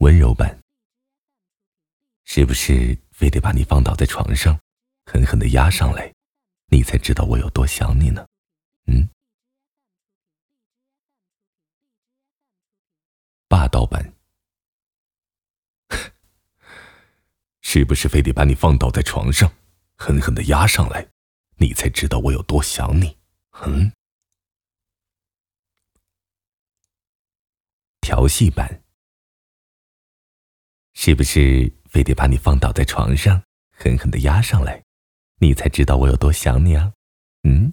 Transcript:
温柔版。是不是非得把你放倒在床上，狠狠的压上来，你才知道我有多想你呢？嗯。霸道版。是不是非得把你放倒在床上，狠狠的压上来，你才知道我有多想你？嗯。调戏版。是不是非得把你放倒在床上，狠狠的压上来，你才知道我有多想你啊？嗯。